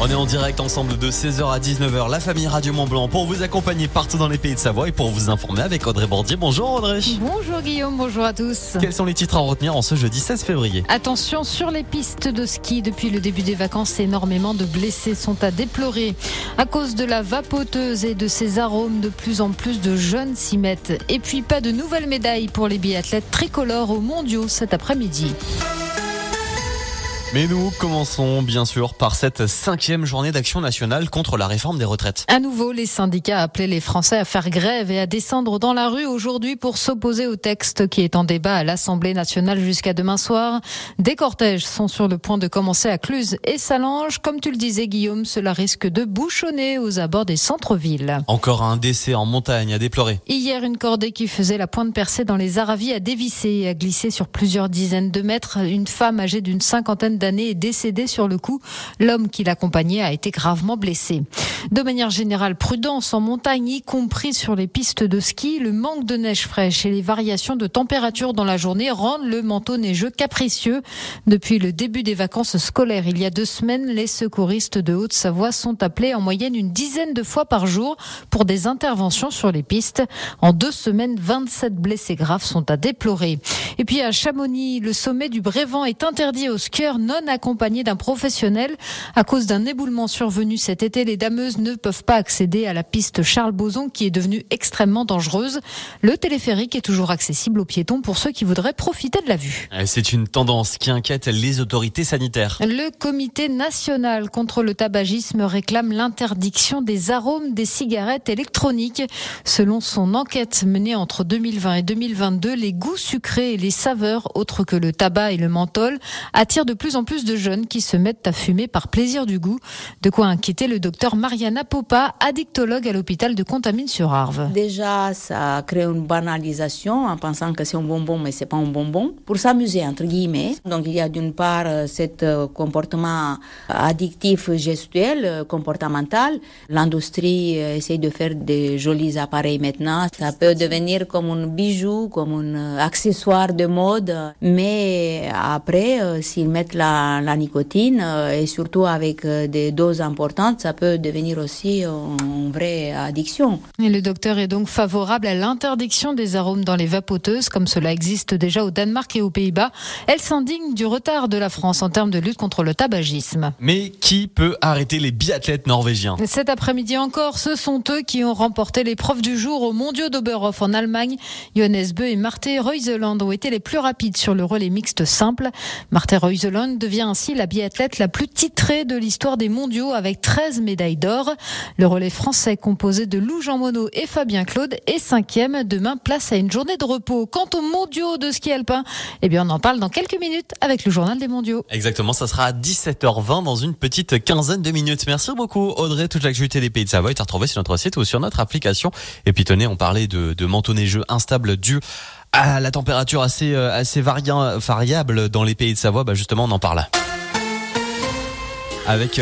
On est en direct ensemble de 16h à 19h, la famille Radio Mont Blanc, pour vous accompagner partout dans les pays de Savoie et pour vous informer avec Audrey Bordier. Bonjour Audrey. Bonjour Guillaume, bonjour à tous. Quels sont les titres à retenir en ce jeudi 16 février? Attention sur les pistes de ski depuis le début des vacances, énormément de blessés sont à déplorer. À cause de la vapoteuse et de ses arômes, de plus en plus de jeunes s'y mettent. Et puis pas de nouvelles médailles pour les biathlètes tricolores aux mondiaux cet après-midi. Mais nous commençons bien sûr par cette cinquième journée d'action nationale contre la réforme des retraites. À nouveau, les syndicats appelaient les Français à faire grève et à descendre dans la rue aujourd'hui pour s'opposer au texte qui est en débat à l'Assemblée nationale jusqu'à demain soir. Des cortèges sont sur le point de commencer à Cluse et Salange. Comme tu le disais Guillaume, cela risque de bouchonner aux abords des centres-villes. Encore un décès en montagne à déplorer. Hier, une cordée qui faisait la pointe percée dans les Aravis a dévissé et a glissé sur plusieurs dizaines de mètres. Une femme âgée d'une cinquantaine d'années est décédée sur le coup. L'homme qui l'accompagnait a été gravement blessé. De manière générale, prudence en montagne, y compris sur les pistes de ski. Le manque de neige fraîche et les variations de température dans la journée rendent le manteau neigeux capricieux. Depuis le début des vacances scolaires, il y a deux semaines, les secouristes de Haute-Savoie sont appelés en moyenne une dizaine de fois par jour pour des interventions sur les pistes. En deux semaines, 27 blessés graves sont à déplorer. Et puis à Chamonix, le sommet du Brévent est interdit aux skieurs accompagnés d'un professionnel. À cause d'un éboulement survenu cet été, les dameuses ne peuvent pas accéder à la piste Charles Boson qui est devenue extrêmement dangereuse. Le téléphérique est toujours accessible aux piétons pour ceux qui voudraient profiter de la vue. C'est une tendance qui inquiète les autorités sanitaires. Le comité national contre le tabagisme réclame l'interdiction des arômes des cigarettes électroniques. Selon son enquête menée entre 2020 et 2022, les goûts sucrés et les saveurs autres que le tabac et le menthol attirent de plus en plus de jeunes qui se mettent à fumer par plaisir du goût. De quoi inquiéter le docteur Mariana Popa, addictologue à l'hôpital de Contamine-sur-Arve. Déjà, ça crée une banalisation en pensant que c'est un bonbon, mais c'est pas un bonbon. Pour s'amuser, entre guillemets. Donc, il y a d'une part euh, cet comportement addictif gestuel, comportemental. L'industrie essaie de faire des jolis appareils maintenant. Ça peut devenir comme un bijou, comme un accessoire de mode. Mais après, s'ils mettent la, la nicotine et surtout avec des doses importantes, ça peut devenir aussi une vraie addiction. Et le docteur est donc favorable à l'interdiction des arômes dans les vapoteuses, comme cela existe déjà au Danemark et aux Pays-Bas. Elle s'indigne du retard de la France en termes de lutte contre le tabagisme. Mais qui peut arrêter les biathlètes norvégiens? Cet après-midi encore, ce sont eux qui ont remporté l'épreuve du jour au Mondiaux d'Oberhof en Allemagne. Johannes Beu et Marte Reuseland ont été les plus rapides sur le relais mixte simple. Marte Reuseland devient ainsi la biathlète la plus titrée de l'histoire des mondiaux avec 13 médailles d'or. Le relais français composé de Lou Jean Monod et Fabien Claude est cinquième. Demain, place à une journée de repos. Quant aux mondiaux de ski alpin, eh bien, on en parle dans quelques minutes avec le journal des mondiaux. Exactement, ça sera à 17h20 dans une petite quinzaine de minutes. Merci beaucoup Audrey. Toute l'actualité des pays de Savoie est à retrouver sur notre site ou sur notre application. Et puis tenez, on parlait de, de neigeux instable dû la température assez, assez variable dans les pays de Savoie. Bah justement, on en parle. Avec